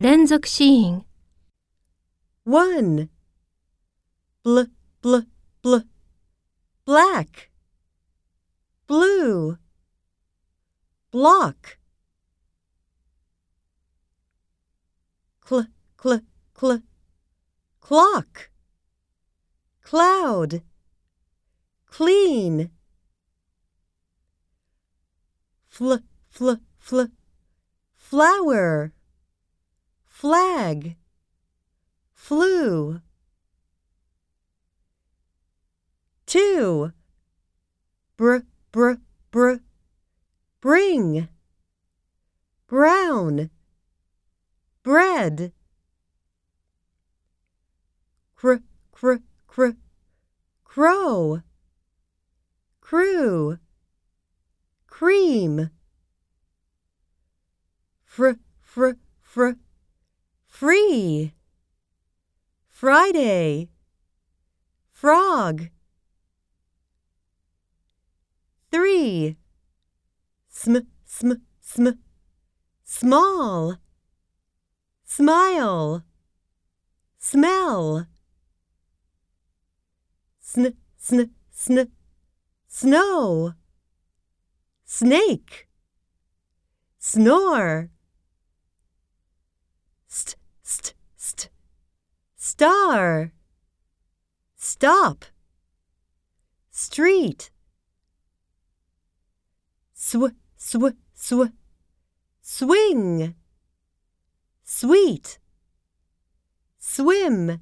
連続子音。One. Bl bl bl. Black. Blue. Block. Cl cl cl. Clock. Cloud. Clean. Fl fl fl. Flower flag. Flew two. Br br br. Bring. Brown. Bread. Cr cr cr. Crow. Crew. Cream. Fr fr fr free. Friday. Frog. Three. Sm sm sm. Small. Smile. Smell. Sn sn sn. Snow. Snake. Snore star. Stop. Street. Sw sw sw. Swing. Sweet. Swim